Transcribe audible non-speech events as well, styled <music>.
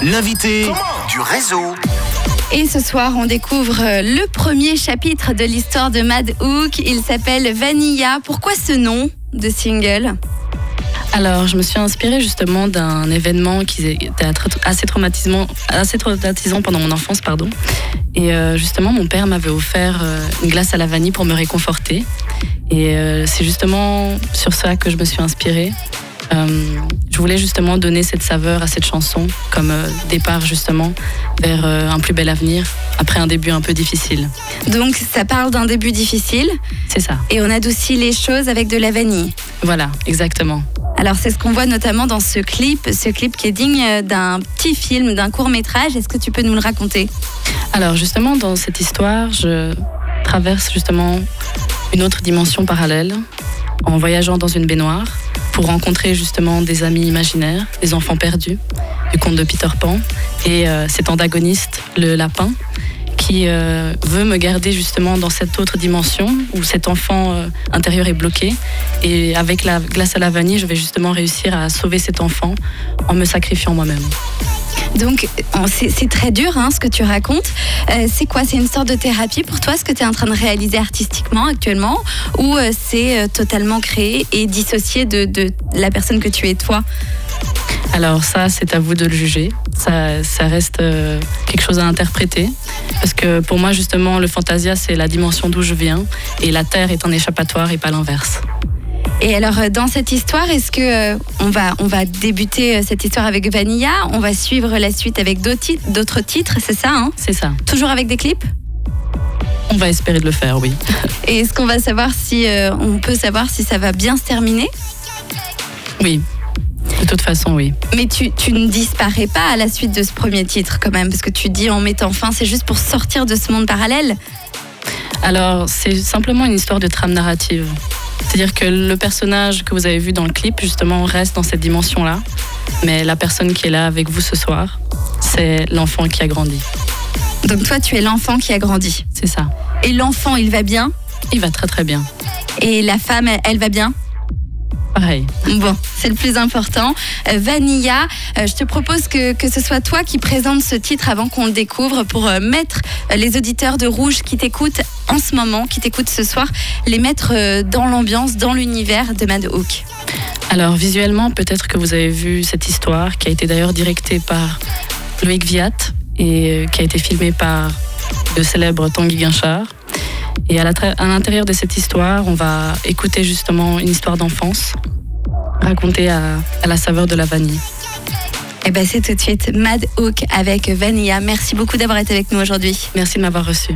L'invité du réseau. Et ce soir, on découvre euh, le premier chapitre de l'histoire de Mad Hook. Il s'appelle Vanilla. Pourquoi ce nom de single? Alors, je me suis inspirée justement d'un événement qui était assez traumatisant, assez traumatisant pendant mon enfance, pardon. Et euh, justement, mon père m'avait offert euh, une glace à la vanille pour me réconforter. Et c'est justement sur ça que je me suis inspirée. Euh, je voulais justement donner cette saveur à cette chanson comme euh, départ justement vers euh, un plus bel avenir après un début un peu difficile. Donc ça parle d'un début difficile. C'est ça. Et on adoucit les choses avec de la vanille. Voilà, exactement. Alors c'est ce qu'on voit notamment dans ce clip, ce clip qui est digne d'un petit film, d'un court métrage. Est-ce que tu peux nous le raconter? Alors justement dans cette histoire, je traverse justement une autre dimension parallèle en voyageant dans une baignoire pour rencontrer justement des amis imaginaires, des enfants perdus du conte de Peter Pan et euh, cet antagoniste, le lapin, qui euh, veut me garder justement dans cette autre dimension où cet enfant euh, intérieur est bloqué. Et avec la glace à la vanille, je vais justement réussir à sauver cet enfant en me sacrifiant moi-même. Donc, c'est très dur hein, ce que tu racontes. Euh, c'est quoi? C'est une sorte de thérapie pour toi, ce que tu es en train de réaliser artistiquement actuellement? Ou euh, c'est euh, totalement créé et dissocié de, la personne que tu es toi? Alors ça, c'est à vous de le juger. Ça, ça reste quelque chose à interpréter. Parce que pour moi, justement, le fantasia, c'est la dimension d'où je viens. Et la Terre est un échappatoire et pas l'inverse. Et alors, euh, dans cette histoire, est-ce que euh, on va, on va débuter euh, cette histoire avec Vanilla? On va suivre la suite avec d'autres titres, c'est ça hein? C'est ça. Toujours avec des clips? On va espérer de le faire, oui. <laughs> Et est-ce qu'on va savoir si on peut savoir si ça va bien se terminer? Oui. De toute façon, oui. Mais tu, tu, ne disparais pas à la suite de ce premier titre quand même, parce que tu dis en mettant fin, c'est juste pour sortir de ce monde parallèle? Alors, c'est simplement une histoire de trame narrative. C'est-à-dire que le personnage que vous avez vu dans le clip, justement, reste dans cette dimension-là. Mais la personne qui est là avec vous ce soir, c'est l'enfant qui a grandi. Donc toi, tu es l'enfant qui a grandi. C'est ça. Et l'enfant, il va bien? Il va très très bien. Et la femme, elle va bien? Pareil. Bon, c'est le plus important. Euh, Vanilla, euh, je te propose que, que ce soit toi qui présente ce titre avant qu'on le découvre pour euh, mettre les auditeurs de Rouge qui t'écoutent en ce moment, qui t'écoutent ce soir, les mettre dans l'ambiance, dans l'univers de Mad Hawk. Alors visuellement, peut-être que vous avez vu cette histoire qui a été d'ailleurs directée par Loïc Viat et qui a été filmée par le célèbre Tanguy Guinchard. Et à l'intérieur de cette histoire, on va écouter justement une histoire d'enfance racontée à, la saveur de la vanille. Et bien c'est tout de suite Mad Hook avec Vanilla. Merci beaucoup d'avoir été avec nous aujourd'hui. Merci de m'avoir reçu.